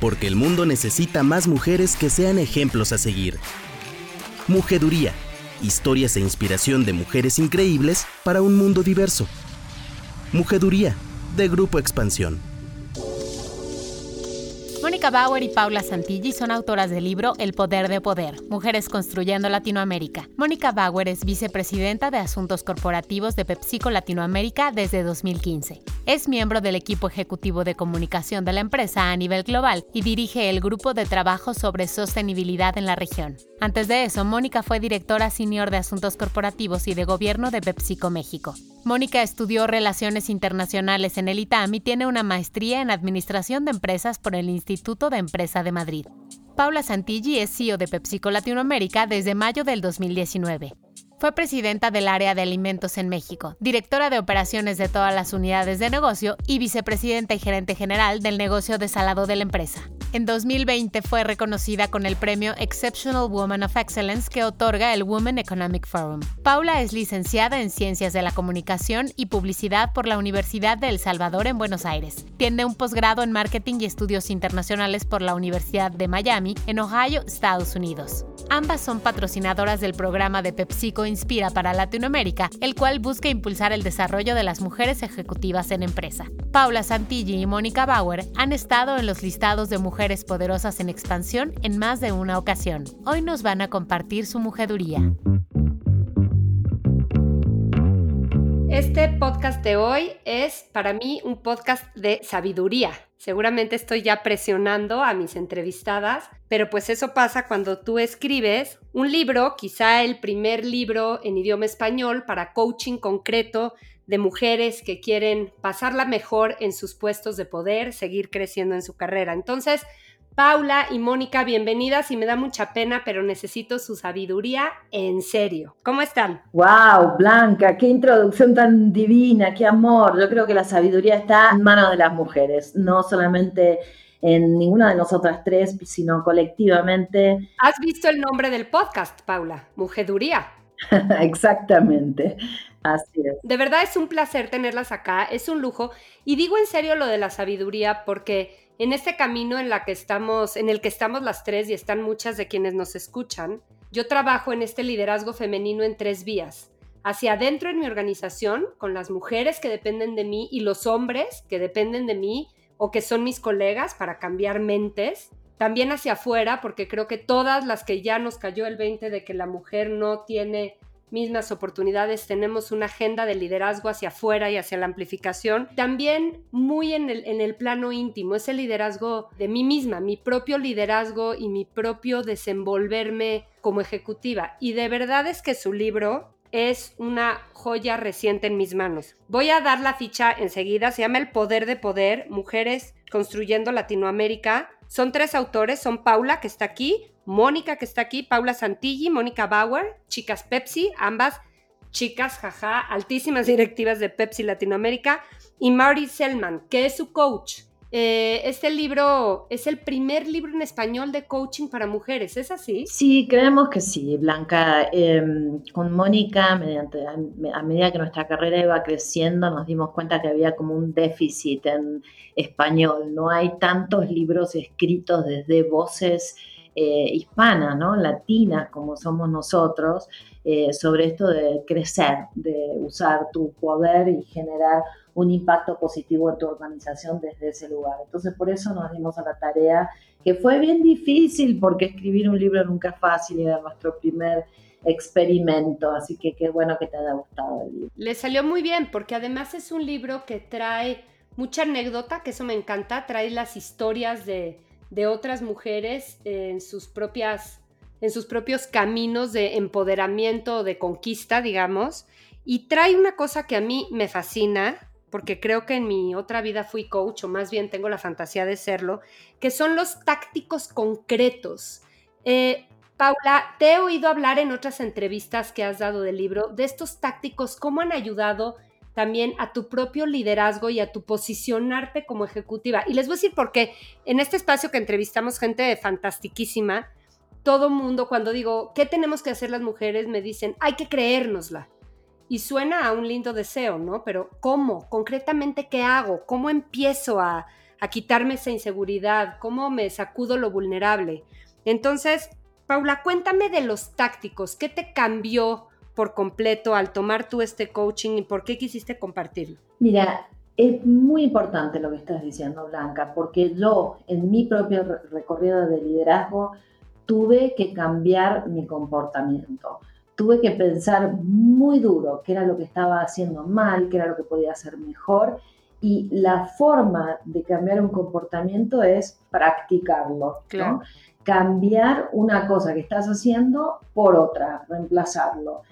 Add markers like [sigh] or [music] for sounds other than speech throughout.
porque el mundo necesita más mujeres que sean ejemplos a seguir. Mujeduría, historias e inspiración de mujeres increíbles para un mundo diverso. Mujeduría, de Grupo Expansión. Mónica Bauer y Paula Santilli son autoras del libro El Poder de Poder, Mujeres Construyendo Latinoamérica. Mónica Bauer es vicepresidenta de Asuntos Corporativos de PepsiCo Latinoamérica desde 2015. Es miembro del equipo ejecutivo de comunicación de la empresa a nivel global y dirige el grupo de trabajo sobre sostenibilidad en la región. Antes de eso, Mónica fue directora senior de Asuntos Corporativos y de Gobierno de PepsiCo México. Mónica estudió Relaciones Internacionales en el ITAM y tiene una maestría en Administración de Empresas por el Instituto de Empresa de Madrid. Paula Santilli es CEO de PepsiCo Latinoamérica desde mayo del 2019. Fue presidenta del área de alimentos en México, directora de operaciones de todas las unidades de negocio y vicepresidenta y gerente general del negocio de salado de la empresa. En 2020 fue reconocida con el premio Exceptional Woman of Excellence que otorga el Women Economic Forum. Paula es licenciada en Ciencias de la Comunicación y Publicidad por la Universidad de El Salvador en Buenos Aires. Tiene un posgrado en Marketing y Estudios Internacionales por la Universidad de Miami, en Ohio, Estados Unidos. Ambas son patrocinadoras del programa de PepsiCo Inspira para Latinoamérica, el cual busca impulsar el desarrollo de las mujeres ejecutivas en empresa. Paula Santilli y Mónica Bauer han estado en los listados de mujeres poderosas en expansión en más de una ocasión. Hoy nos van a compartir su mujeduría. Este podcast de hoy es para mí un podcast de sabiduría. Seguramente estoy ya presionando a mis entrevistadas, pero pues eso pasa cuando tú escribes un libro, quizá el primer libro en idioma español para coaching concreto de mujeres que quieren pasarla mejor en sus puestos de poder, seguir creciendo en su carrera. Entonces, Paula y Mónica, bienvenidas y me da mucha pena, pero necesito su sabiduría en serio. ¿Cómo están? Wow, Blanca, qué introducción tan divina, qué amor. Yo creo que la sabiduría está en manos de las mujeres, no solamente en ninguna de nosotras tres, sino colectivamente. ¿Has visto el nombre del podcast, Paula? Mujeduría. [laughs] Exactamente, así es. De verdad es un placer tenerlas acá, es un lujo. Y digo en serio lo de la sabiduría porque en este camino en, la que estamos, en el que estamos las tres y están muchas de quienes nos escuchan, yo trabajo en este liderazgo femenino en tres vías. Hacia adentro en mi organización, con las mujeres que dependen de mí y los hombres que dependen de mí o que son mis colegas para cambiar mentes. También hacia afuera, porque creo que todas las que ya nos cayó el 20 de que la mujer no tiene mismas oportunidades, tenemos una agenda de liderazgo hacia afuera y hacia la amplificación, también muy en el, en el plano íntimo, ese liderazgo de mí misma, mi propio liderazgo y mi propio desenvolverme como ejecutiva. Y de verdad es que su libro es una joya reciente en mis manos. Voy a dar la ficha enseguida, se llama El Poder de Poder, Mujeres Construyendo Latinoamérica. Son tres autores, son Paula, que está aquí, Mónica, que está aquí, Paula Santilli, Mónica Bauer, chicas Pepsi, ambas chicas, jaja, altísimas [laughs] directivas de Pepsi Latinoamérica, y Marty Selman, que es su coach. Eh, este libro es el primer libro en español de coaching para mujeres, ¿es así? Sí, creemos que sí, Blanca. Em, con Mónica, a medida que nuestra carrera iba creciendo, nos dimos cuenta que había como un déficit en español. No hay tantos libros escritos desde voces eh, hispana, ¿no? latinas como somos nosotros, eh, sobre esto de crecer, de usar tu poder y generar un impacto positivo en tu organización desde ese lugar. Entonces por eso nos dimos a la tarea, que fue bien difícil porque escribir un libro nunca es fácil y era nuestro primer experimento, así que qué bueno que te haya gustado el libro. Le salió muy bien porque además es un libro que trae mucha anécdota, que eso me encanta, trae las historias de de otras mujeres en sus propias en sus propios caminos de empoderamiento o de conquista, digamos, y trae una cosa que a mí me fascina, porque creo que en mi otra vida fui coach, o más bien tengo la fantasía de serlo, que son los tácticos concretos. Eh, Paula, te he oído hablar en otras entrevistas que has dado del libro de estos tácticos, cómo han ayudado también a tu propio liderazgo y a tu posicionarte como ejecutiva. Y les voy a decir por qué. En este espacio que entrevistamos gente fantastiquísima, todo mundo cuando digo, ¿qué tenemos que hacer las mujeres? Me dicen, hay que creérnosla. Y suena a un lindo deseo, ¿no? Pero ¿cómo? Concretamente, ¿qué hago? ¿Cómo empiezo a, a quitarme esa inseguridad, cómo me sacudo lo vulnerable. Entonces, Paula, cuéntame de los tácticos, ¿qué te cambió por completo al tomar tú este coaching y por qué quisiste compartirlo? Mira, es muy importante lo que estás diciendo, Blanca, porque yo en mi propio recorrido de liderazgo tuve que cambiar mi comportamiento. Tuve que pensar muy duro qué era lo que estaba haciendo mal, qué era lo que podía hacer mejor. Y la forma de cambiar un comportamiento es practicarlo. Cambiar una cosa que estás haciendo por otra, reemplazarlo.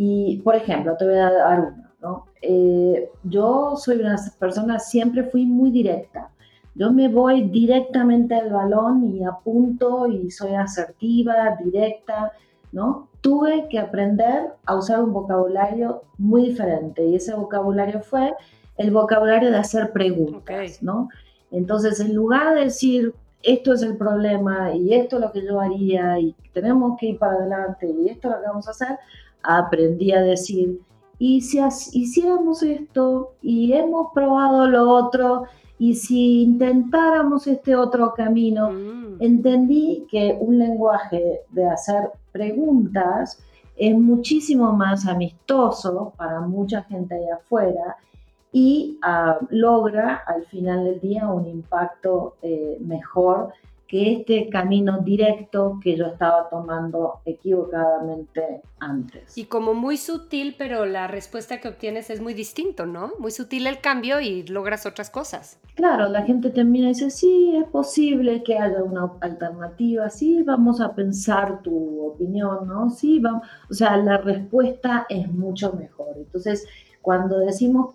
Y, por ejemplo, te voy a dar una. ¿no? Eh, yo soy una persona, siempre fui muy directa. Yo me voy directamente al balón y apunto y soy asertiva, directa, ¿no? Tuve que aprender a usar un vocabulario muy diferente y ese vocabulario fue el vocabulario de hacer preguntas, ¿no? Entonces, en lugar de decir, esto es el problema y esto es lo que yo haría y tenemos que ir para adelante y esto es lo que vamos a hacer, aprendí a decir, y si hiciéramos esto y hemos probado lo otro y si intentáramos este otro camino, mm. entendí que un lenguaje de hacer preguntas es muchísimo más amistoso para mucha gente allá afuera y ah, logra al final del día un impacto eh, mejor que este camino directo que yo estaba tomando equivocadamente antes. Y como muy sutil, pero la respuesta que obtienes es muy distinto, ¿no? Muy sutil el cambio y logras otras cosas. Claro, la gente termina y dice, sí, es posible que haya una alternativa, sí, vamos a pensar tu opinión, ¿no? Sí, vamos, o sea, la respuesta es mucho mejor. Entonces, cuando decimos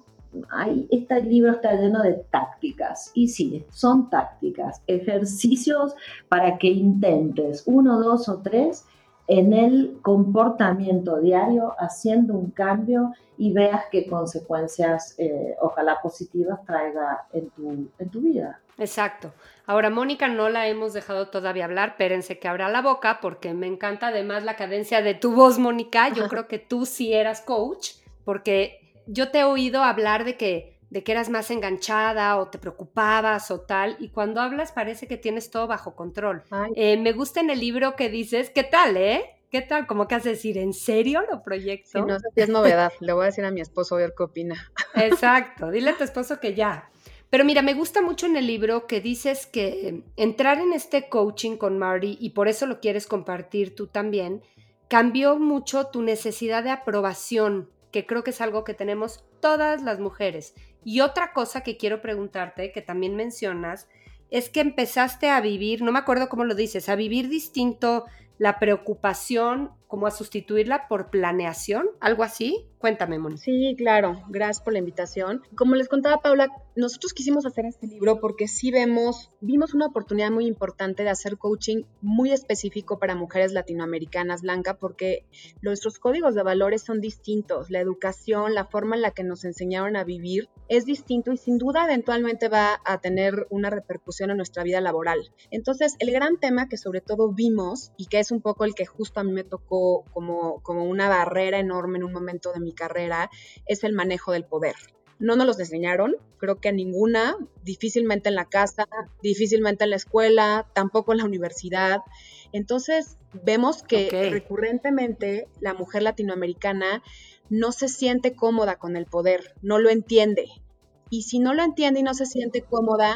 este libro está lleno de tácticas. Y sí, son tácticas, ejercicios para que intentes uno, dos o tres en el comportamiento diario, haciendo un cambio y veas qué consecuencias, eh, ojalá positivas, traiga en tu, en tu vida. Exacto. Ahora, Mónica no la hemos dejado todavía hablar, espérense que abra la boca porque me encanta además la cadencia de tu voz, Mónica. Yo creo que tú sí eras coach porque yo te he oído hablar de que, de que eras más enganchada o te preocupabas o tal, y cuando hablas parece que tienes todo bajo control. Eh, me gusta en el libro que dices, ¿qué tal, eh? ¿Qué tal? ¿Cómo que haces decir? ¿En serio lo proyecto? Sí, no sé si es novedad. Le voy a decir a mi esposo a ver qué opina. [laughs] Exacto. Dile a tu esposo que ya. Pero mira, me gusta mucho en el libro que dices que entrar en este coaching con Marty, y por eso lo quieres compartir tú también, cambió mucho tu necesidad de aprobación que creo que es algo que tenemos todas las mujeres. Y otra cosa que quiero preguntarte, que también mencionas, es que empezaste a vivir, no me acuerdo cómo lo dices, a vivir distinto la preocupación, como a sustituirla por planeación, algo así. Cuéntame, Moni. Sí, claro, gracias por la invitación. Como les contaba Paula, nosotros quisimos hacer este libro porque sí vemos, vimos una oportunidad muy importante de hacer coaching muy específico para mujeres latinoamericanas, Blanca, porque nuestros códigos de valores son distintos, la educación, la forma en la que nos enseñaron a vivir es distinto y sin duda eventualmente va a tener una repercusión en nuestra vida laboral. Entonces, el gran tema que sobre todo vimos y que es un poco el que justo a mí me tocó como, como una barrera enorme en un momento de mi carrera es el manejo del poder. No nos los enseñaron, creo que a ninguna, difícilmente en la casa, difícilmente en la escuela, tampoco en la universidad. Entonces vemos que recurrentemente la mujer latinoamericana no se siente cómoda con el poder, no lo entiende. Y si no lo entiende y no se siente cómoda,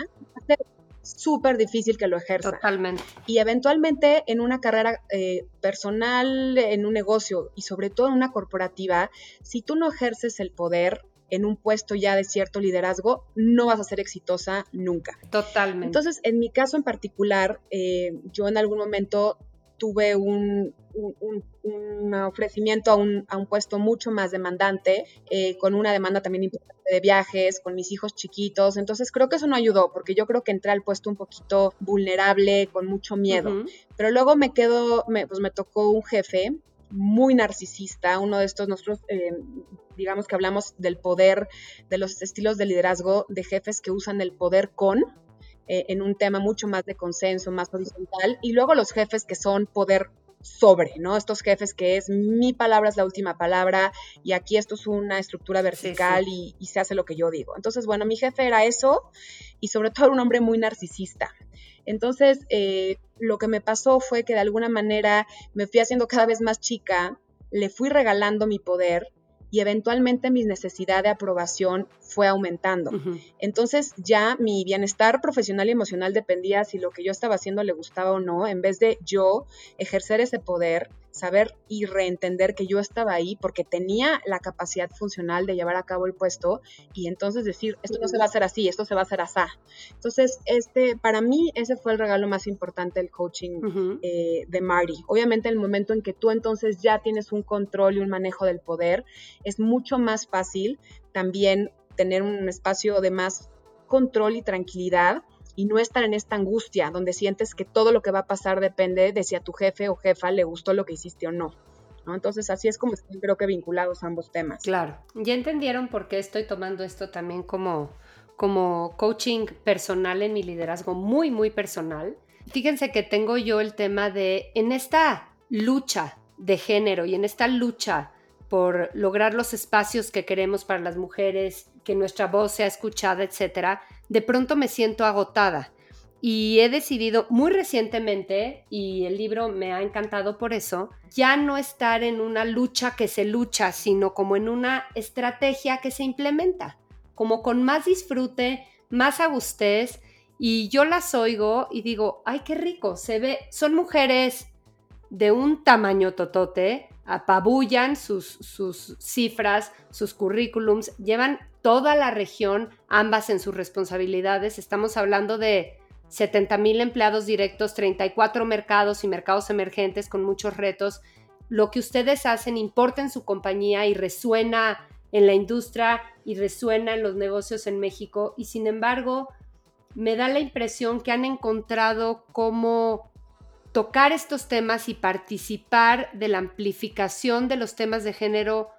súper difícil que lo ejerza. Totalmente. Y eventualmente en una carrera eh, personal, en un negocio y sobre todo en una corporativa, si tú no ejerces el poder en un puesto ya de cierto liderazgo, no vas a ser exitosa nunca. Totalmente. Entonces, en mi caso en particular, eh, yo en algún momento tuve un, un, ofrecimiento a un, a un, puesto mucho más demandante, eh, con una demanda también importante de viajes, con mis hijos chiquitos. Entonces creo que eso no ayudó, porque yo creo que entré al puesto un poquito vulnerable, con mucho miedo. Pero luego me quedó, me, pues me tocó un jefe muy narcisista, uno de estos nosotros... Eh, digamos que hablamos del poder, de los estilos de liderazgo de jefes que usan el poder con, eh, en un tema mucho más de consenso, más horizontal, y luego los jefes que son poder sobre, ¿no? Estos jefes que es mi palabra es la última palabra y aquí esto es una estructura vertical Y, se hace lo que yo digo. Entonces, bueno, mi jefe era eso y sobre todo un hombre muy narcisista. Entonces, eh, lo que me pasó fue que de alguna manera me fui haciendo cada vez más chica, le fui regalando mi poder y eventualmente mi necesidad de aprobación fue aumentando. Entonces ya mi bienestar profesional y emocional dependía si lo que yo estaba haciendo le gustaba o no, en vez de yo ejercer ese poder, saber y reentender que yo estaba ahí porque tenía la capacidad funcional de llevar a cabo el puesto y entonces decir, esto no se va a hacer así, esto se va a hacer así. Entonces, este, para mí ese fue el regalo más importante del coaching eh, de Marty. Obviamente el momento en que tú entonces ya tienes un control y un manejo del poder, es mucho más fácil también tener un espacio de más control y tranquilidad y no estar en esta angustia donde sientes que todo lo que va a pasar depende de si a tu jefe o jefa le gustó lo que hiciste o no. Entonces así es como están creo que vinculados ambos temas. Claro, ya entendieron por qué estoy tomando esto también como, como coaching personal en mi liderazgo, muy, muy personal. Fíjense que tengo yo el tema de, en esta lucha de género y en esta lucha por lograr los espacios que queremos para las mujeres, que nuestra voz sea escuchada, etcétera, de pronto me siento agotada. Y he decidido muy recientemente, y el libro me ha encantado por eso, ya no estar en una lucha que se lucha, sino como en una estrategia que se implementa, como con más disfrute, más agustez, y yo las oigo y digo, ay, qué rico, se ve, son mujeres de un tamaño totote, apabullan sus, sus cifras, sus currículums, llevan toda la región, ambas en sus responsabilidades. Estamos hablando de 70 mil empleados directos, 34 mercados y mercados emergentes con muchos retos. Lo que ustedes hacen importa en su compañía y resuena en la industria y resuena en los negocios en México y sin embargo me da la impresión que han encontrado cómo tocar estos temas y participar de la amplificación de los temas de género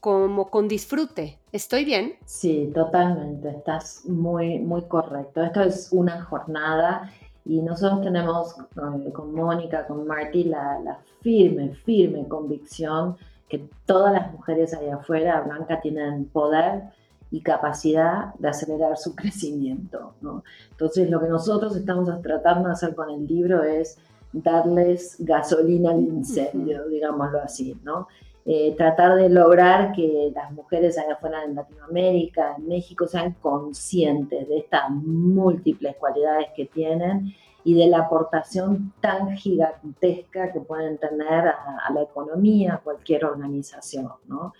como con disfrute. ¿Estoy bien? Sí, totalmente, estás muy, muy correcto. Esto es una jornada y nosotros tenemos eh, con Mónica, con Marty, la, la, firme, firme convicción que todas las mujeres allá afuera, Blanca, tienen poder y capacidad de acelerar su [laughs] crecimiento. ¿no? Entonces, lo que nosotros estamos tratando de hacer con el libro es darles gasolina al incendio, digámoslo así, ¿no? Eh, tratar de lograr que las mujeres allá afuera en Latinoamérica, en México, sean conscientes de estas múltiples cualidades que tienen y de la aportación tan gigantesca que pueden tener a, la economía, a cualquier organización, ¿no?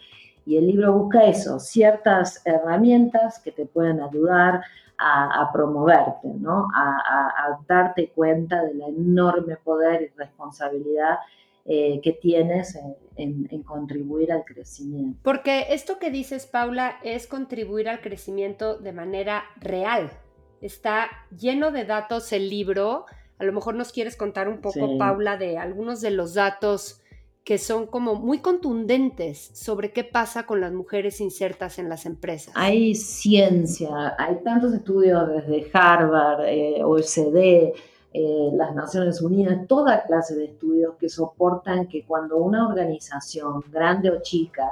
Y el libro busca eso, ciertas herramientas que te pueden ayudar a, promoverte, ¿no? A, darte cuenta del enorme poder y responsabilidad eh, que tienes en, en, contribuir al crecimiento. Porque esto que dices, Paula, es contribuir al crecimiento de manera real. Está lleno de datos el libro. A lo mejor nos quieres contar un poco, Paula, de algunos de los datos que son como muy contundentes sobre qué pasa con las mujeres insertas en las empresas. Hay ciencia, hay tantos estudios desde Harvard, eh, OECD, eh, las Naciones Unidas, toda clase de estudios que soportan que cuando una organización, grande o chica,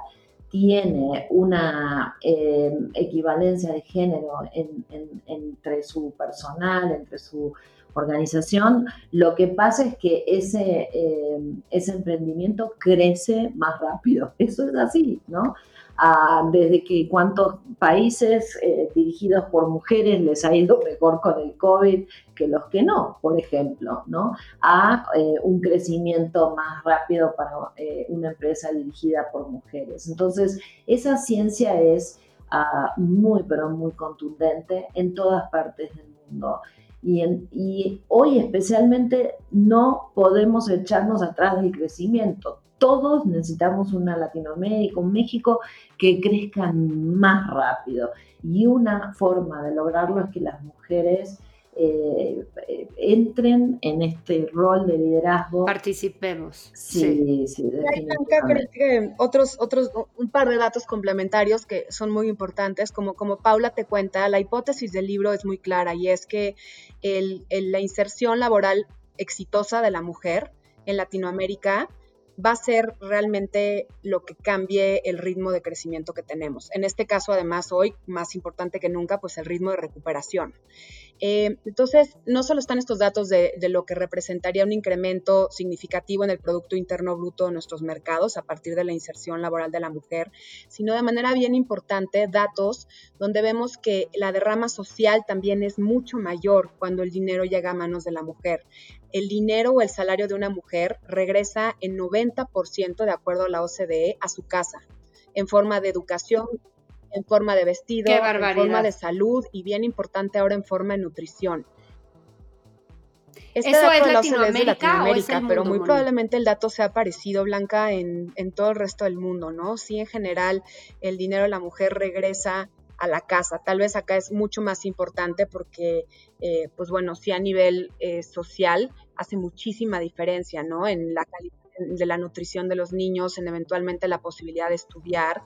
tiene una eh, equivalencia de género entre su personal, entre su organización, lo que pasa es que ese, eh, ese emprendimiento crece más rápido. [laughs] Eso es así, ¿no? Ah, desde que cuántos países eh, dirigidos por mujeres les ha ido mejor con el COVID que los que no, por ejemplo, ¿no? A eh, un crecimiento más rápido para una empresa dirigida por mujeres. Entonces, esa ciencia es ah, muy, pero muy contundente en todas partes del mundo. Y, hoy especialmente no podemos echarnos atrás del crecimiento. Todos necesitamos una Latinoamérica, un México que crezcan más rápido. Y una forma de lograrlo es que las mujeres eh, entren en este rol de liderazgo. Participemos. Sí, sí, definitivamente. otros, otros, un par de datos complementarios que son muy importantes, como, como Paula te cuenta, la hipótesis del libro es muy clara y es que el, la inserción laboral exitosa de la mujer en Latinoamérica va a ser realmente lo que cambie el ritmo de crecimiento que tenemos. En este caso, además, hoy, más importante que nunca, pues el ritmo de recuperación. Eh, entonces, no solo están estos datos de, lo que representaría un incremento significativo en el Producto Interno Bruto de nuestros mercados a partir de la inserción laboral de la mujer, sino de manera bien importante datos donde vemos que la derrama social también es mucho mayor cuando el dinero llega a manos de la mujer. El dinero o el salario de una mujer regresa en 90% de acuerdo a la OCDE a su casa, en forma de educación, en forma de vestido, en forma de salud y bien importante ahora en forma de nutrición. Este ¿Eso es Latinoamérica, pero muy probablemente el dato sea parecido, Blanca, en, todo el resto del mundo, ¿no? Sí, en general, el dinero de la mujer regresa a la casa. Tal vez acá es mucho más importante porque, eh, pues bueno, sí a nivel eh, social hace muchísima diferencia, ¿no? En la calidad de la nutrición de los niños, en eventualmente la posibilidad de estudiar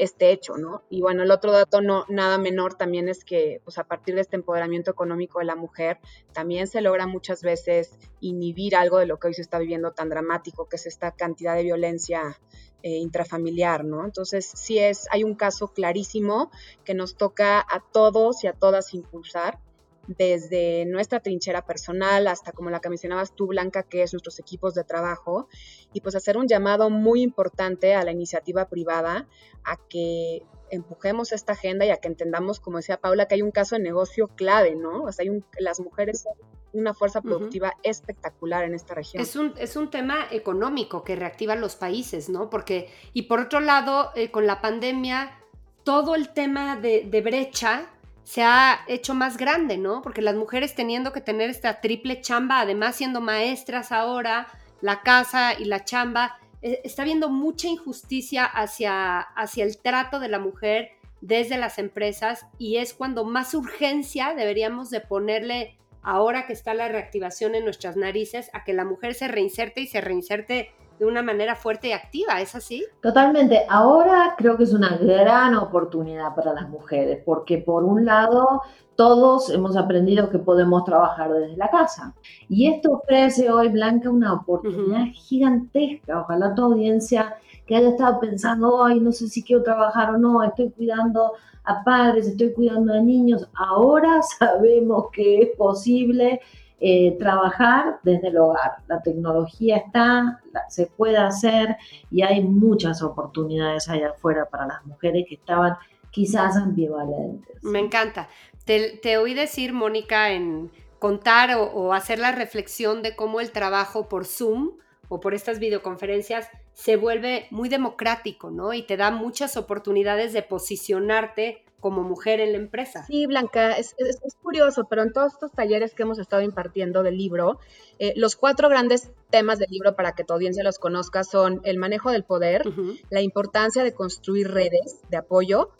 este hecho, ¿no? Y bueno, el otro dato no nada menor también es que pues a partir de este empoderamiento económico de la mujer también se logra muchas veces inhibir algo de lo que hoy se está viviendo tan dramático, que es esta cantidad de violencia eh, intrafamiliar, ¿no? Entonces, sí es, hay un caso clarísimo que nos toca a todos y a todas impulsar desde nuestra trinchera personal hasta como la que mencionabas tú, Blanca, que es nuestros equipos de trabajo, y pues hacer un llamado muy importante a la iniciativa privada a que empujemos esta agenda y a que entendamos, como decía Paula, que hay un caso de negocio clave, ¿no? O sea, hay las mujeres son una fuerza productiva espectacular en esta región. Es un, es un tema económico que reactiva los países, ¿no? Porque, y por otro lado, eh, con la pandemia, todo el tema de, de brecha se ha hecho más grande, ¿no? Porque las mujeres teniendo que tener esta triple chamba, además siendo maestras ahora, la casa y la chamba, eh, está habiendo mucha injusticia hacia, hacia el trato de la mujer desde las empresas y es cuando más urgencia deberíamos de ponerle ahora que está la reactivación en nuestras narices a que la mujer se reinserte y se reinserte de una manera fuerte y activa, ¿es así? Totalmente. Ahora creo que es una gran oportunidad para las mujeres, porque por un lado todos hemos aprendido que podemos trabajar desde la casa. Y esto ofrece hoy, Blanca, una oportunidad gigantesca. Ojalá tu audiencia que haya estado pensando, hoy no sé si quiero trabajar o no, estoy cuidando a padres, estoy cuidando a niños. Ahora sabemos que es posible eh, trabajar desde el hogar. La tecnología está, se puede hacer y hay muchas oportunidades allá afuera para las mujeres que estaban quizás ambivalentes. Me encanta. Te, oí decir, Mónica, en contar o, hacer la reflexión de cómo el trabajo por Zoom o por estas videoconferencias se vuelve muy democrático, ¿no? Y te da muchas oportunidades de posicionarte como mujer en la empresa. Sí, Blanca, es, curioso, pero en todos estos talleres que hemos estado impartiendo del libro, eh, los cuatro grandes temas del libro para que tu audiencia los conozca son el manejo del poder, la importancia de construir redes de apoyo,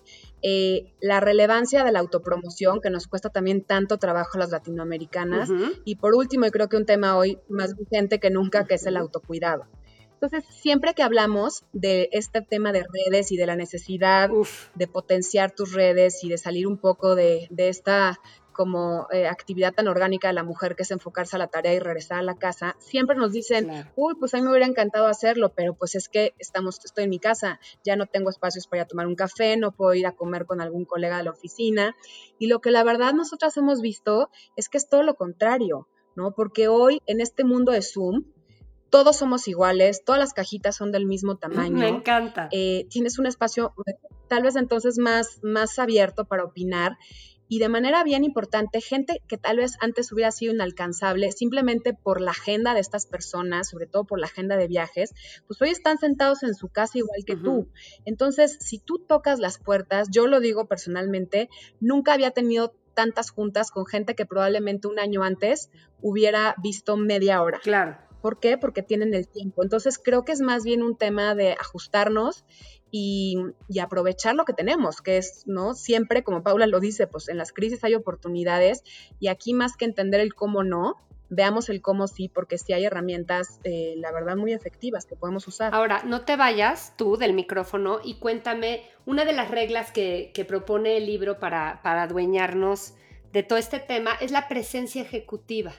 eh, la relevancia de la autopromoción, que nos cuesta también tanto trabajo a las latinoamericanas, y por último, y creo que un tema hoy más vigente que nunca, que es el autocuidado. Entonces, siempre que hablamos de este tema de redes y de la necesidad de potenciar tus redes y de salir un poco de, esta como eh, actividad tan orgánica de la mujer que es enfocarse a la tarea y regresar a la casa, siempre nos dicen, uy, pues a mí me hubiera encantado hacerlo, pero pues es que estamos, estoy en mi casa, ya no tengo espacios para ir a tomar un café, no puedo ir a comer con algún colega de la oficina. Y lo que la verdad nosotras hemos visto es que es todo lo contrario, ¿no? Porque hoy en este mundo de Zoom, todos somos iguales, todas las cajitas son del mismo tamaño. Me encanta. Eh, tienes un espacio tal vez entonces más, más abierto para opinar y de manera bien importante, gente que tal vez antes hubiera sido inalcanzable simplemente por la agenda de estas personas, sobre todo por la agenda de viajes, pues hoy están sentados en su casa igual que tú. Entonces, si tú tocas las puertas, yo lo digo personalmente, nunca había tenido tantas juntas con gente que probablemente un año antes hubiera visto media hora. Claro. ¿Por qué? Porque tienen el tiempo. Entonces creo que es más bien un tema de ajustarnos y, aprovechar lo que tenemos, que es, ¿no? Siempre, como Paula lo dice, pues en las crisis hay oportunidades y aquí más que entender el cómo no, veamos el cómo sí, porque sí hay herramientas, eh, la verdad, muy efectivas que podemos usar. Ahora, no te vayas tú del micrófono y cuéntame una de las reglas que, que propone el libro para, para adueñarnos de todo este tema, es la presencia ejecutiva.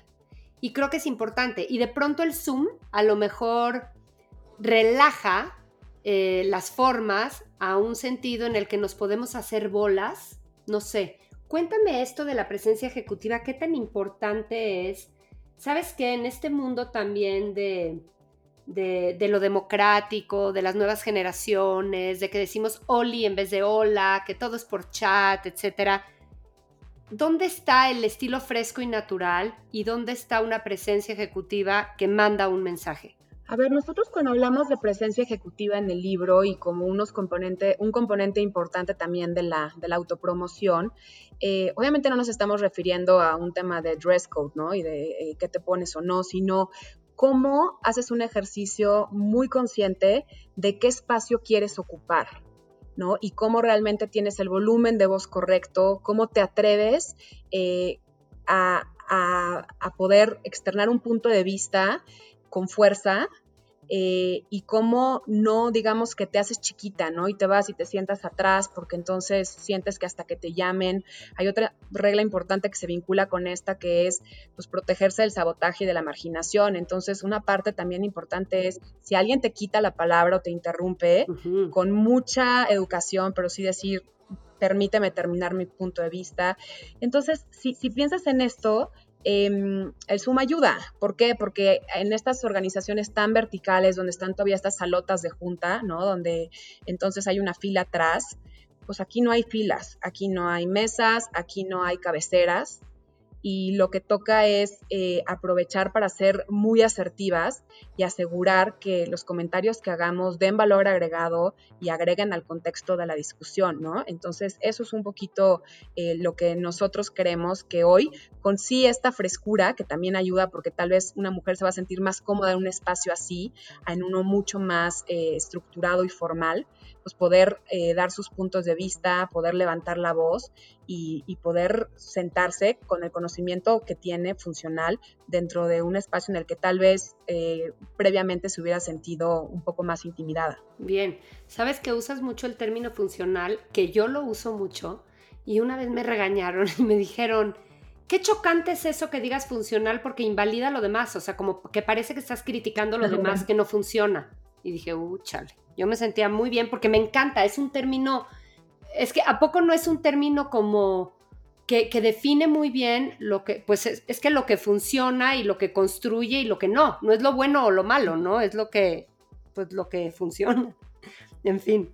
Y creo que es importante. Y de pronto el Zoom a lo mejor relaja eh, las formas a un sentido en el que nos podemos hacer bolas. No sé, cuéntame esto de la presencia ejecutiva, qué tan importante es. Sabes que en este mundo también de, de, lo democrático, de las nuevas generaciones, de que decimos Oli en vez de hola, que todo es por chat, etcétera. ¿Dónde está el estilo fresco y natural y dónde está una presencia ejecutiva que manda un mensaje? A ver, nosotros cuando hablamos de presencia ejecutiva en el libro y como unos componente, un componente importante también de la, de la autopromoción, eh, obviamente no nos estamos refiriendo a un tema de dress code, ¿no? Y de eh, qué te pones o no, sino cómo haces un ejercicio muy consciente de qué espacio quieres ocupar, Y cómo realmente tienes el volumen de voz correcto, cómo te atreves eh, a, poder externar un punto de vista con fuerza eh, y cómo no, digamos, que te haces chiquita, ¿no? Y te vas y te sientas atrás porque entonces sientes que hasta que te llamen. Hay otra regla importante que se vincula con esta que es, pues, protegerse del sabotaje y de la marginación. Entonces, una parte también importante es, si alguien te quita la palabra o te interrumpe, con mucha educación, pero sí decir, permíteme terminar mi punto de vista. Entonces, si, si piensas en esto, Em, el Zoom ayuda. ¿Por qué? Porque en estas organizaciones tan verticales, donde están todavía estas salotas de junta, ¿no? Donde entonces hay una fila atrás, pues aquí no hay filas, aquí no hay mesas, aquí no hay cabeceras, y lo que toca es eh, aprovechar para ser muy asertivas y asegurar que los comentarios que hagamos den valor agregado y agreguen al contexto de la discusión, ¿no? Entonces, eso es un poquito eh, lo que nosotros queremos que hoy, con sí esta frescura, que también ayuda porque tal vez una mujer se va a sentir más cómoda en un espacio así, en uno mucho más eh, estructurado y formal, pues poder dar sus puntos de vista, poder levantar la voz y, y poder sentarse con el conocimiento conocimiento que tiene funcional dentro de un espacio en el que tal vez eh, previamente se hubiera sentido un poco más intimidada. Bien, sabes que usas mucho el término funcional, que yo lo uso mucho, y una vez me regañaron [laughs] y me dijeron, qué chocante es eso que digas funcional porque invalida lo demás, o sea, como que parece que estás criticando lo demás que no funciona. Y dije, uh, chale, yo me sentía muy bien porque me encanta, es un término, es que a poco no es un término como que, define muy bien lo que, pues es, que lo que funciona y lo que construye y lo que no, no es lo bueno o lo malo, ¿no? Es lo que, pues lo que funciona. [laughs] en fin.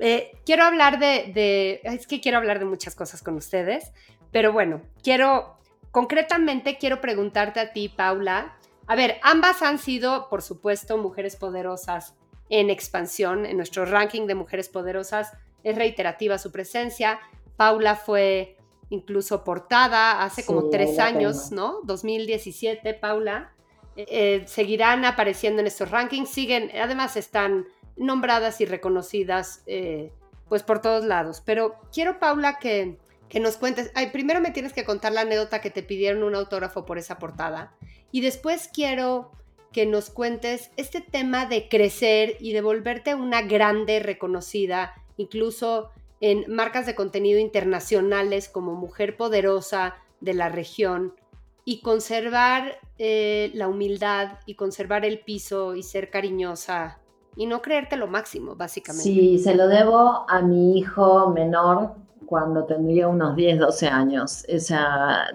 Eh, quiero hablar de, es que quiero hablar de muchas cosas con ustedes, pero bueno, quiero, concretamente quiero preguntarte a ti, Paula. A ver, ambas han sido, por supuesto, mujeres poderosas en expansión. En nuestro ranking de mujeres poderosas es reiterativa su presencia. Paula fue incluso portada hace como tres años, ¿no? 2017, Paula. Eh, eh, seguirán apareciendo en estos rankings, siguen, además están nombradas y reconocidas eh, pues por todos lados. Pero quiero, Paula, que, que nos cuentes, ay, primero me tienes que contar la anécdota que te pidieron un autógrafo por esa portada y después quiero que nos cuentes este tema de crecer y de volverte una grande reconocida, incluso en marcas de contenido internacionales como Mujer Poderosa de la región y conservar eh, la humildad y conservar el piso y ser cariñosa y no creerte lo máximo, básicamente. Sí, se lo debo a mi hijo menor cuando tendría unos 10, 12 años, esa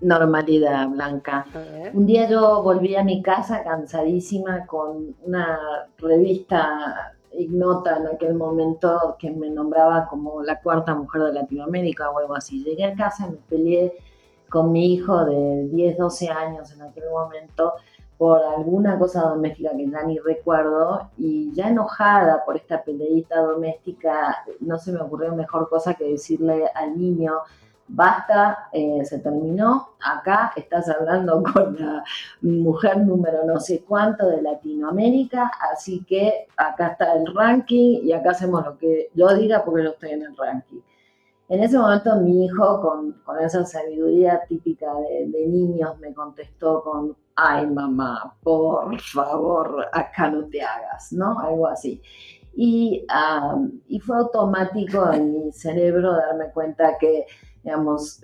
normalidad blanca. Un día yo volví a mi casa cansadísima con una revista ignota en aquel momento que me nombraba como la cuarta mujer de Latinoamérica o algo así. Llegué a casa y me peleé con mi hijo de 10, 12 años en aquel momento por alguna cosa doméstica que ya ni recuerdo y ya enojada por esta peleita doméstica, no se me ocurrió mejor cosa que decirle al niño, basta, eh, se terminó, acá estás hablando [laughs] con la mujer número no sé cuánto de Latinoamérica, así que acá está el ranking y acá hacemos lo que yo diga porque yo estoy en el ranking. En ese momento mi hijo, con, esa sabiduría típica de, niños, me contestó con, ay mamá, por favor, acá no te hagas, ¿no? Algo así. Y, fue automático en mi cerebro darme cuenta que digamos,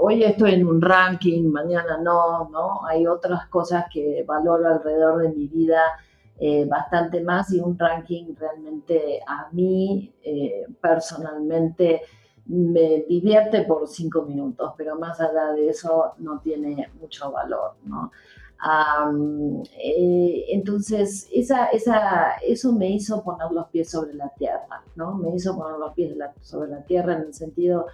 hoy estoy en un ranking, mañana no, ¿no? Hay otras cosas que valoro alrededor de mi vida eh, bastante más y un ranking realmente a mí eh, personalmente me divierte por cinco minutos, pero más allá de eso no tiene mucho valor, ¿no? Eh, entonces, esa, esa, eso me hizo poner los pies sobre la tierra, ¿no? Me hizo poner los pies sobre la tierra en el sentido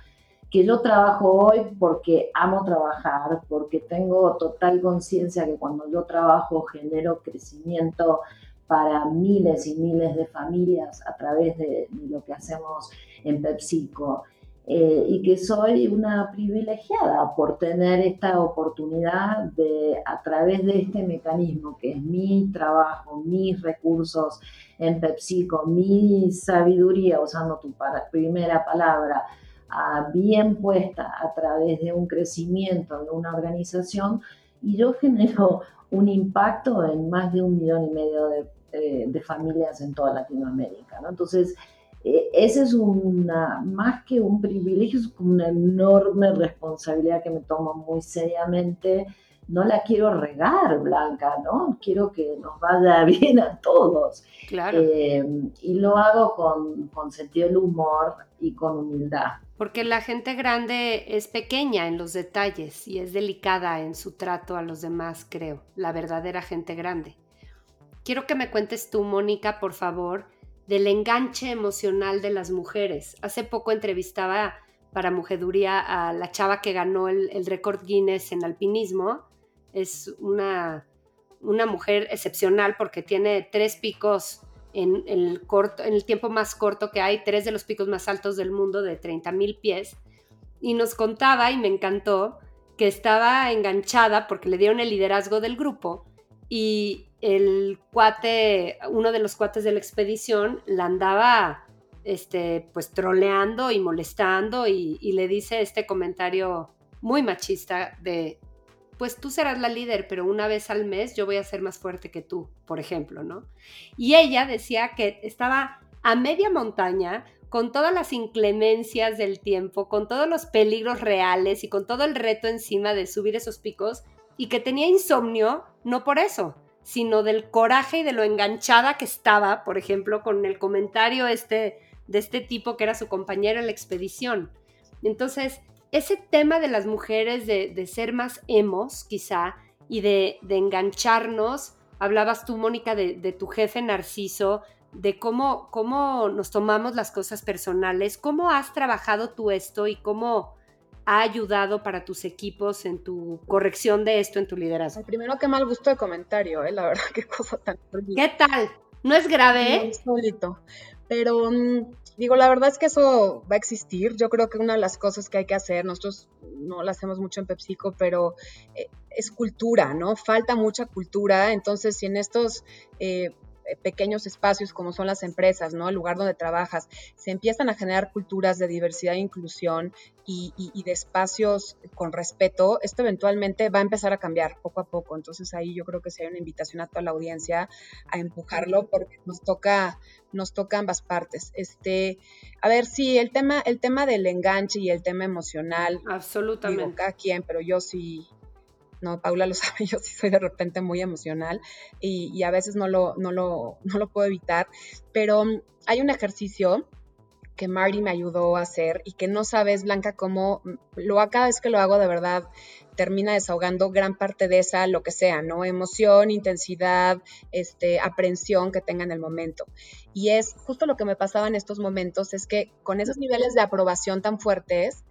que yo trabajo hoy porque amo trabajar, porque tengo total conciencia que cuando yo trabajo genero crecimiento para miles y miles de familias a través de, lo que hacemos en PepsiCo. Eh, y que soy una privilegiada por tener esta oportunidad de, a través de este mecanismo que es mi trabajo, mis recursos en PepsiCo, mi sabiduría, usando tu primera palabra, bien puesta a través de un crecimiento de una organización y yo genero un impacto en más de un millón y medio de, familias en toda Latinoamérica. Entonces, e, ese es una, más que un privilegio, es una enorme responsabilidad que me tomo muy seriamente. No la quiero regar, Blanca, ¿no? Quiero que nos vaya [laughs] bien a todos. Claro. Eh, y lo hago con, con sentido del humor y con humildad. Porque la gente grande es pequeña en los detalles y es delicada en su trato a los demás, creo, la verdadera gente grande. Quiero que me cuentes tú, Mónica, por favor, del enganche emocional de las mujeres. Hace poco entrevistaba para Mujeduría a la chava que ganó el, récord Guinness en alpinismo. Es una, una mujer excepcional porque tiene tres picos en, el corto, en el tiempo más corto que hay, tres de los picos más altos del mundo de 30.000 pies. Y nos contaba, y me encantó, que estaba enganchada porque le dieron el liderazgo del grupo y el cuate, uno de los cuates de la expedición, la andaba este, pues troleando y molestando y, y le dice este comentario muy machista de pues tú serás la líder, pero una vez al mes yo voy a ser más fuerte que tú, por ejemplo, ¿no? Y ella decía que estaba a media montaña con todas las inclemencias del tiempo, con todos los peligros reales y con todo el reto encima de subir esos picos y que tenía insomnio no por eso, sino del coraje y de lo enganchada que estaba, por ejemplo, con el comentario este de este tipo que era su compañero en la expedición. Entonces, ese tema de las mujeres, de, ser más emos, quizá, y de, engancharnos, hablabas tú, Mónica, de, tu jefe Narciso, de cómo, cómo nos tomamos las cosas personales, cómo has trabajado tú esto y cómo ha ayudado para tus equipos en tu corrección de esto en tu liderazgo. primero, qué mal gusto de comentario, ¿eh? la verdad, [laughs] qué cosa tan... ¿Qué tal? ¿No es grave? ¿eh? solito. Pero mm, Digo, la verdad es que eso va a existir. Yo creo que una de las cosas que hay que hacer, nosotros no lo hacemos mucho en PepsiCo, pero eh, es cultura, ¿no? Falta mucha cultura. Entonces, si en estos eh, pequeños espacios como son las empresas, ¿no? El lugar donde trabajas, se empiezan a generar culturas de diversidad e inclusión y, de espacios con respeto, esto eventualmente va a empezar a cambiar poco a poco. Entonces ahí yo creo que sería una invitación a toda la audiencia a empujarlo porque nos toca, nos toca ambas partes. Este, a ver, sí, el tema, el tema del enganche y el tema emocional. Absolutamente. Digo, cada quien, pero yo sí, no, Paula lo [laughs] sabe, yo sí soy de repente muy emocional y, a veces no lo, no, lo, no lo puedo evitar, pero mm, hay un ejercicio que Marty me ayudó a hacer y que no sabes, Blanca, cómo mm, lo cada vez que lo hago de verdad termina desahogando gran parte de esa, lo que sea, ¿no? Emoción, intensidad, este, aprensión que tenga en el momento. Y es justo lo que me pasaba en estos momentos, es que con esos niveles de aprobación tan fuertes,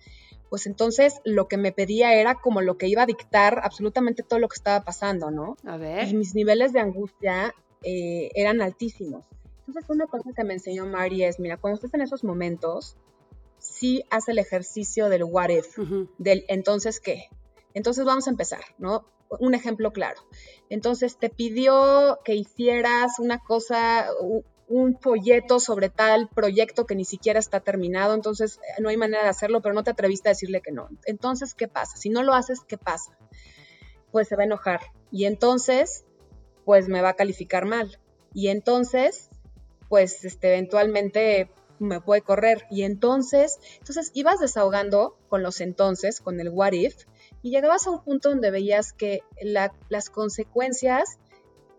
pues entonces lo que me pedía era como lo que iba a dictar absolutamente todo lo que estaba pasando, ¿no? A ver. Y mis niveles de angustia eh, eran altísimos. Entonces una cosa que me enseñó Mari es, mira, cuando estés en esos momentos, sí haz el ejercicio del what if, del entonces qué. Entonces vamos a empezar, ¿no? Un ejemplo claro. Entonces te pidió que hicieras una cosa, un folleto sobre tal proyecto que ni siquiera está terminado, entonces eh, no hay manera de hacerlo, pero no te atreviste a decirle que no. Entonces, ¿qué pasa? Si no lo haces, ¿qué pasa? Pues se va a enojar y entonces, pues me va a calificar mal. Y entonces, pues este, eventualmente me puede correr. Y entonces, entonces ibas desahogando con los entonces, con el what if, y llegabas a un punto donde veías que las consecuencias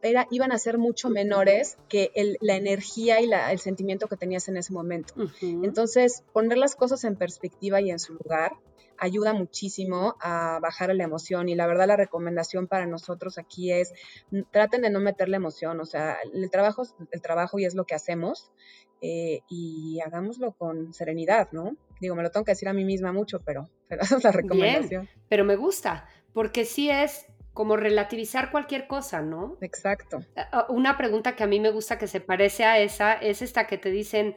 era, iban a ser mucho menores que la energía y el sentimiento que tenías en ese momento. Entonces, poner las cosas en perspectiva y en su lugar ayuda muchísimo a bajar la emoción y la verdad la recomendación para nosotros aquí es traten de no meterle emoción, o sea, el trabajo es el trabajo y es lo que hacemos eh, y hagámoslo con serenidad, ¿no? Digo, me lo tengo que decir a mí misma mucho, pero, [laughs] pero esa es la recomendación. pero me gusta, porque sí es como relativizar cualquier cosa, ¿no? Exacto. Una pregunta que a mí me gusta que se parece a esa es esta que te dicen,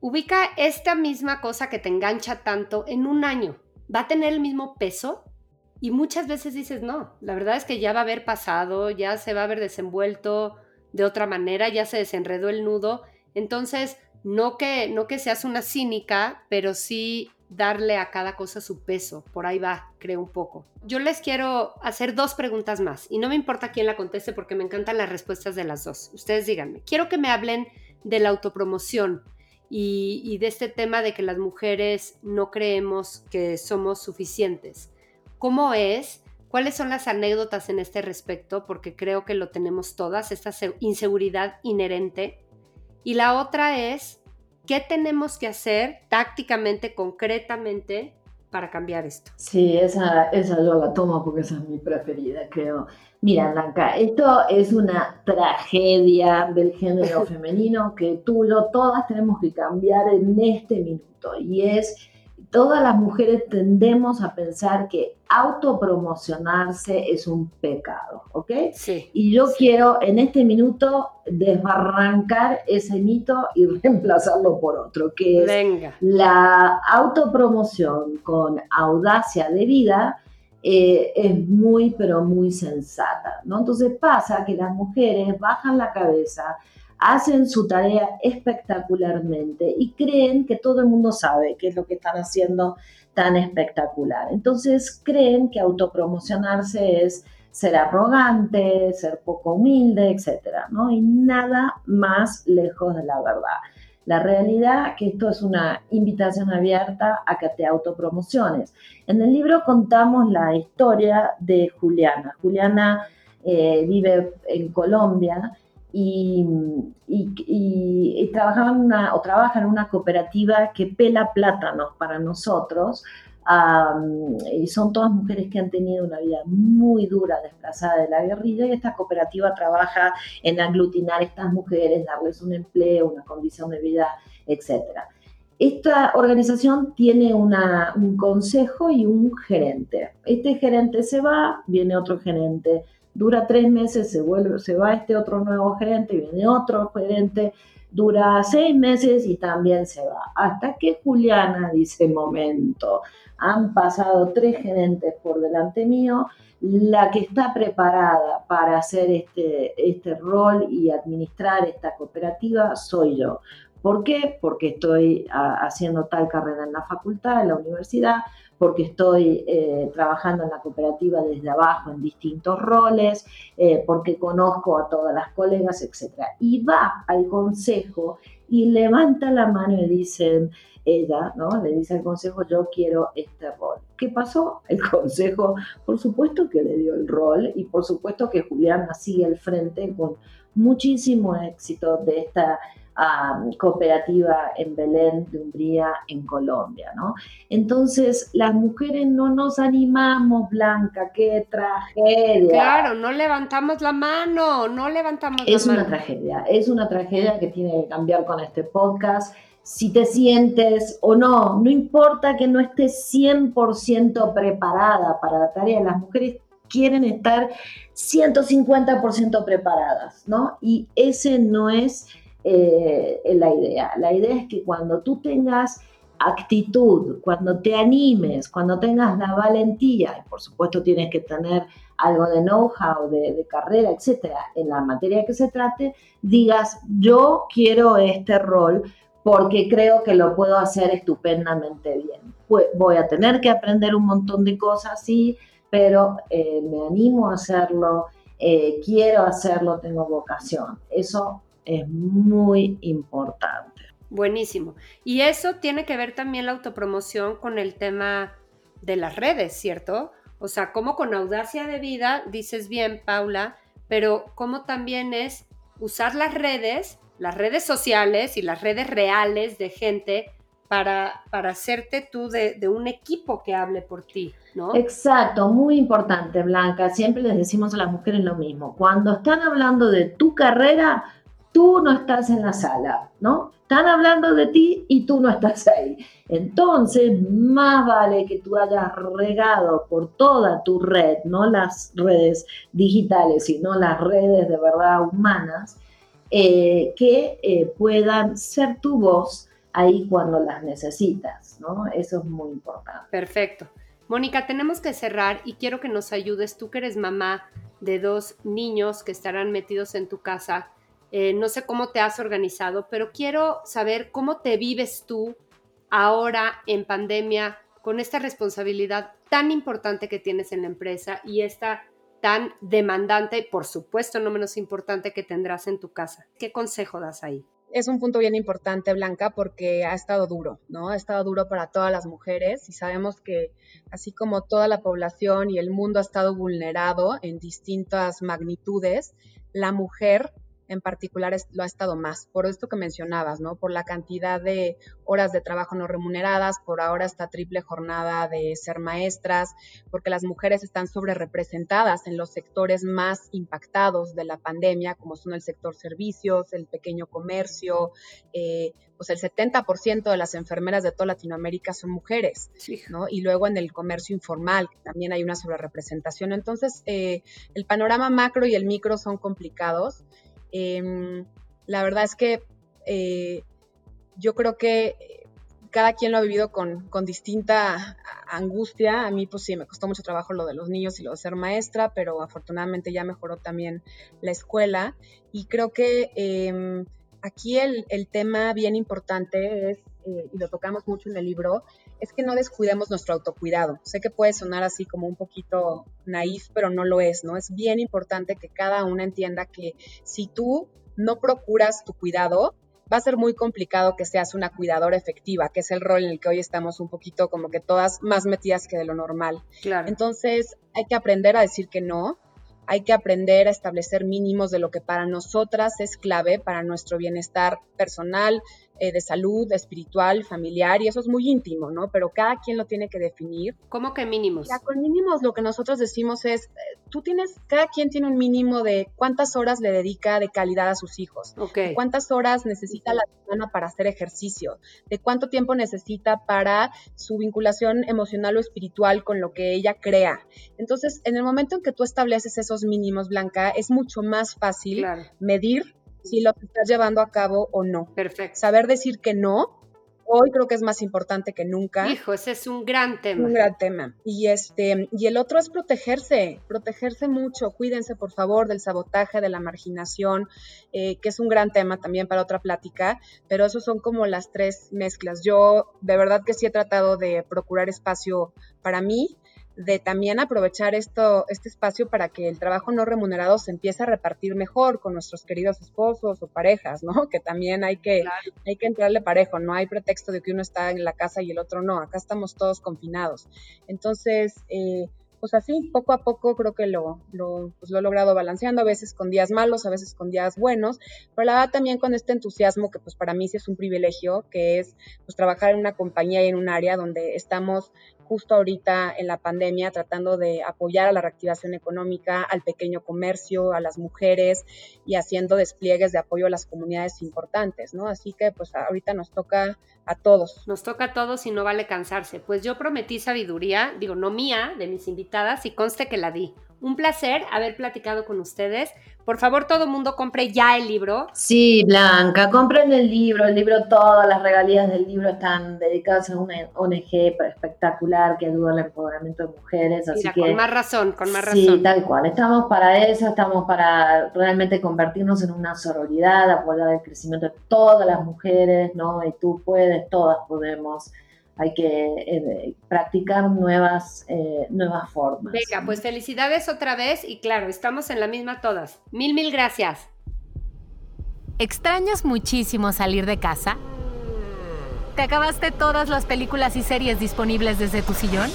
ubica esta misma cosa que te engancha tanto en un año va a tener el mismo peso y muchas veces dices, no, la verdad es que ya va a haber pasado, ya se va a haber desenvuelto de otra manera, ya se desenredó el nudo. Entonces, no que, no que seas una cínica, pero sí darle a cada cosa su peso. Por ahí va, creo un poco. Yo les quiero hacer dos preguntas más y no me importa quién la conteste porque me encantan las respuestas de las dos. Ustedes díganme, quiero que me hablen de la autopromoción y, de este tema de que las mujeres no creemos que somos suficientes. ¿Cómo es? ¿Cuáles son las anécdotas en este respecto? Porque creo que lo tenemos todas, esta inseguridad inherente. Y la otra es, ¿qué tenemos que hacer tácticamente, concretamente, para cambiar esto? Sí, esa, esa yo la tomo porque esa es mi preferida, creo. Mira, Blanca, esto es una tragedia del género [laughs] femenino que tú y yo todas tenemos que cambiar en este minuto. Y es, todas las mujeres tendemos a pensar que autopromocionarse es un pecado, ¿ok? Sí. Y yo quiero en este minuto desbarrancar ese mito y [laughs] reemplazarlo por otro, que es la autopromoción con audacia de vida eh, es muy, pero muy sensata, ¿no? Entonces pasa que las mujeres bajan la cabeza, hacen su tarea espectacularmente y creen que todo el mundo sabe qué es lo que están haciendo tan espectacular. Entonces creen que autopromocionarse es ser arrogante, ser poco humilde, etcétera, ¿no? Y nada más lejos de la verdad. La realidad que esto es una invitación abierta a que te autopromociones. En el libro contamos la historia de Juliana. Juliana eh, vive en Colombia y, trabaja en una, o trabaja en una cooperativa que pela plátanos para nosotros y son todas mujeres que han tenido una vida muy dura desplazada de la guerrilla y esta cooperativa trabaja en aglutinar a estas mujeres, darles un empleo, una condición de vida, etc. Esta organización tiene un consejo y un gerente. Este gerente se va, viene otro gerente, dura tres meses, se, vuelve, se va este otro nuevo gerente, viene otro gerente, dura seis meses y también se va. Hasta que Juliana dice, momento, han pasado tres gerentes por delante mío, la que está preparada para hacer este, este rol y administrar esta cooperativa soy yo. ¿Por qué? Porque estoy ah, haciendo tal carrera en la facultad, en la universidad, porque estoy eh, trabajando en la cooperativa desde abajo en distintos roles, eh, porque conozco a todas las colegas, etc. Y va al consejo y levanta la mano y dicen, ella, ¿no? Le dice al consejo, yo quiero este rol. ¿Qué pasó? El [laughs] consejo, por supuesto que le dio el rol y por supuesto que Juliana sigue al frente con muchísimo éxito de esta cooperativa en Belén de Umbría, en Colombia, ¿no? Entonces, las mujeres no nos animamos, Blanca, qué tragedia. Claro, no levantamos la mano, no levantamos la mano. Es una tragedia, es una tragedia que tiene que cambiar con este podcast. Si te sientes o no, no importa que no estés 100% preparada para la tarea, las mujeres quieren estar 150% preparadas, ¿no? Y ese no es eh, la idea. La idea es que cuando tú tengas actitud, cuando te animes, cuando tengas la valentía, y por supuesto tienes que tener algo de know-how, de, carrera, etcétera, en la materia que se trate, digas, yo quiero este rol porque creo que lo puedo hacer estupendamente bien. Voy a tener que aprender un montón de cosas, sí, pero eh, me animo a hacerlo, eh, quiero hacerlo, tengo vocación. Eso es muy importante. Buenísimo. Y eso tiene que ver también la autopromoción con el tema de las redes, ¿cierto? O sea, como con audacia de vida, dices bien, Paula, pero cómo también es usar las redes, las redes sociales y las redes reales de gente para, para hacerte tú de, de, un equipo que hable por ti, ¿no? Exacto, muy importante, Blanca. Siempre les decimos a las mujeres lo mismo. Cuando están hablando de tu carrera, tú no estás en la sala, ¿no? Están hablando de ti y tú no estás ahí. Entonces, más vale que tú hayas regado por toda tu red, no las redes digitales, sino las redes de verdad humanas, eh, que eh, puedan ser tu voz ahí cuando las necesitas, ¿no? Eso es muy importante. Perfecto. Mónica, tenemos que cerrar y quiero que nos ayudes, tú que eres mamá de dos niños que estarán metidos en tu casa. Eh, no sé cómo te has organizado, pero quiero saber cómo te vives tú ahora en pandemia con esta responsabilidad tan importante que tienes en la empresa y esta tan demandante, por supuesto no menos importante que tendrás en tu casa. ¿Qué consejo das ahí? es un punto bien importante, Blanca, porque ha estado duro, ¿no? Ha estado duro para todas las mujeres y sabemos que así como toda la población y el mundo ha estado vulnerado en distintas magnitudes, la mujer en particular lo ha estado más, por esto que mencionabas, ¿no? Por la cantidad de horas de trabajo no remuneradas, por ahora esta triple jornada de ser maestras, porque las mujeres están sobre representadas en los sectores más impactados de la pandemia, como son el sector servicios, el pequeño comercio, eh, pues el 70% de las enfermeras de toda Latinoamérica son mujeres, ¿no? Y luego en el comercio informal también hay una sobrerepresentación. Entonces, eh, el panorama macro y el micro son complicados Em, la verdad es que eh, yo creo que cada quien lo ha vivido con, distinta angustia. A mí, pues sí, me costó mucho trabajo lo de los niños y lo de ser maestra, pero afortunadamente ya mejoró también la escuela. Y creo que em, aquí el, tema bien importante es, eh, y lo tocamos mucho en el libro, es que no descuidemos nuestro autocuidado. Sé que puede sonar así como un poquito naif, pero no lo es, ¿no? Es bien importante que cada una entienda que si tú no procuras tu cuidado, va a ser muy complicado que seas una cuidadora efectiva, que es el rol en el que hoy estamos un poquito como que todas más metidas que de lo normal. Claro. Entonces hay que aprender a decir que no, hay que aprender a establecer mínimos de lo que para nosotras es clave para nuestro bienestar personal, eh, de salud, espiritual, familiar, y eso es muy íntimo, ¿no? Pero cada quien lo tiene que definir. ¿Cómo que mínimos? Ya con mínimos lo que nosotros decimos es, eh, tú tienes, cada quien tiene un mínimo de cuántas horas le dedica de calidad a sus hijos, okay. cuántas horas necesita la semana para hacer ejercicio, de cuánto tiempo necesita para su vinculación emocional o espiritual con lo que ella crea. Entonces, en el momento en que tú estableces esos mínimos, Blanca, es mucho más fácil medir si lo estás llevando a cabo o no. Perfecto. Saber decir que no, hoy creo que es más importante que nunca. Hijo, ese es un gran tema. Un gran tema. Y este, y el otro es protegerse, protegerse mucho. Cuídense, por favor, del sabotaje, de la marginación, eh, que es un gran tema también para otra plática, pero esos son como las tres mezclas. Yo de verdad que sí he tratado de procurar espacio para mí, de también aprovechar esto, este espacio para que el trabajo no remunerado se empiece a repartir mejor con nuestros queridos esposos o parejas, ¿no? [laughs] Que también hay que, hay que entrarle parejo, no hay pretexto de que uno está en la casa y el otro no, acá estamos todos confinados. Entonces, eh, pues así, poco a poco creo que lo, lo, pues lo he logrado balanceando, a veces con días malos, a veces con días buenos, pero la verdad también con este entusiasmo que pues para mí sí es un privilegio, que es pues trabajar en una compañía y en un área donde estamos justo ahorita en la pandemia tratando de apoyar a la reactivación económica, al pequeño comercio, a las mujeres y haciendo despliegues de apoyo a las comunidades importantes, ¿no? Así que pues ahorita nos toca a todos. Nos toca a todos y no vale cansarse. Pues yo prometí sabiduría, digo, no mía, de mis invitadas, y conste que la di. Un placer haber platicado con ustedes. Por favor, todo mundo compre ya el libro. Sí, Blanca, compren el libro. El libro, todas las regalías del libro están dedicadas a una ONG espectacular que ayuda al empoderamiento de mujeres. Así que, con más razón, con más razón. Sí, tal cual. Estamos para eso, estamos para realmente convertirnos en una sororidad, apoyar el crecimiento de todas las mujeres, ¿no? Y tú puedes, todas podemos hay que eh, practicar nuevas, eh, nuevas formas. Venga, pues felicidades otra vez y claro, estamos en la misma todas. Mil, mil gracias. ¿Extrañas muchísimo salir de casa? ¿Te acabaste todas las películas y series disponibles desde tu sillón?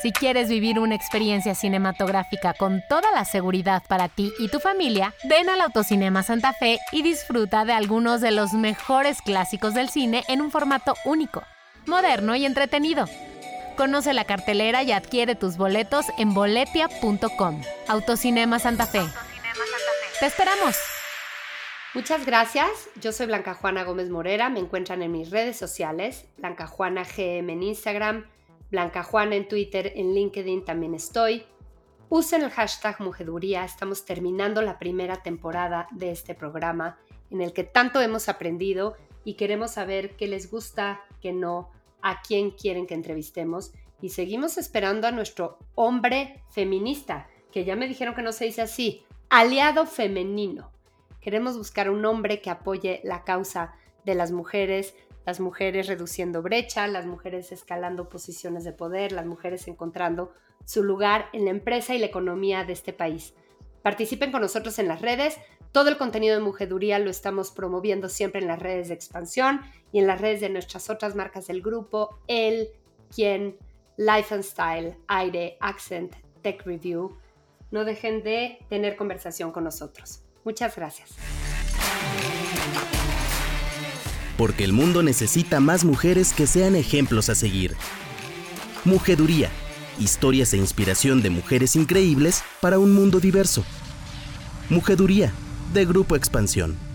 Si quieres vivir una experiencia cinematográfica con toda la seguridad para ti y tu familia, ven al Autocinema Santa Fe y disfruta de algunos de los mejores clásicos del cine en un formato único, moderno y entretenido. Conoce la cartelera y adquiere tus boletos en boletia.com. Autocinema Santa Fe. ¡Te esperamos! Muchas gracias. Yo soy Blanca Juana Gómez Morera. Me encuentran en mis redes sociales, Blanca Juana GM en Instagram, Blanca Juana en Twitter, en LinkedIn también estoy. Usen el hashtag Mujeduría. Estamos terminando la primera temporada de este programa en el que tanto hemos aprendido y queremos saber qué les gusta, qué no, a quién quieren que entrevistemos. Y seguimos esperando a nuestro hombre feminista, que ya me dijeron que no se dice así, aliado femenino. Queremos buscar un hombre que apoye la causa de las mujeres, las mujeres reduciendo brecha, las mujeres escalando posiciones de poder, las mujeres encontrando su lugar en la empresa y la economía de este país. Participen con nosotros en las redes. Todo el contenido de Mujeduría lo estamos promoviendo siempre en las redes de expansión y en las redes de nuestras otras marcas del grupo, El, Quien, Life and Style, Aire, Accent, Tech Review. No dejen de tener conversación con nosotros. Muchas gracias. Porque el mundo necesita más mujeres que sean ejemplos a seguir. Mujeduría. Historias e inspiración de mujeres increíbles para un mundo diverso. Mujeduría, de Grupo Expansión.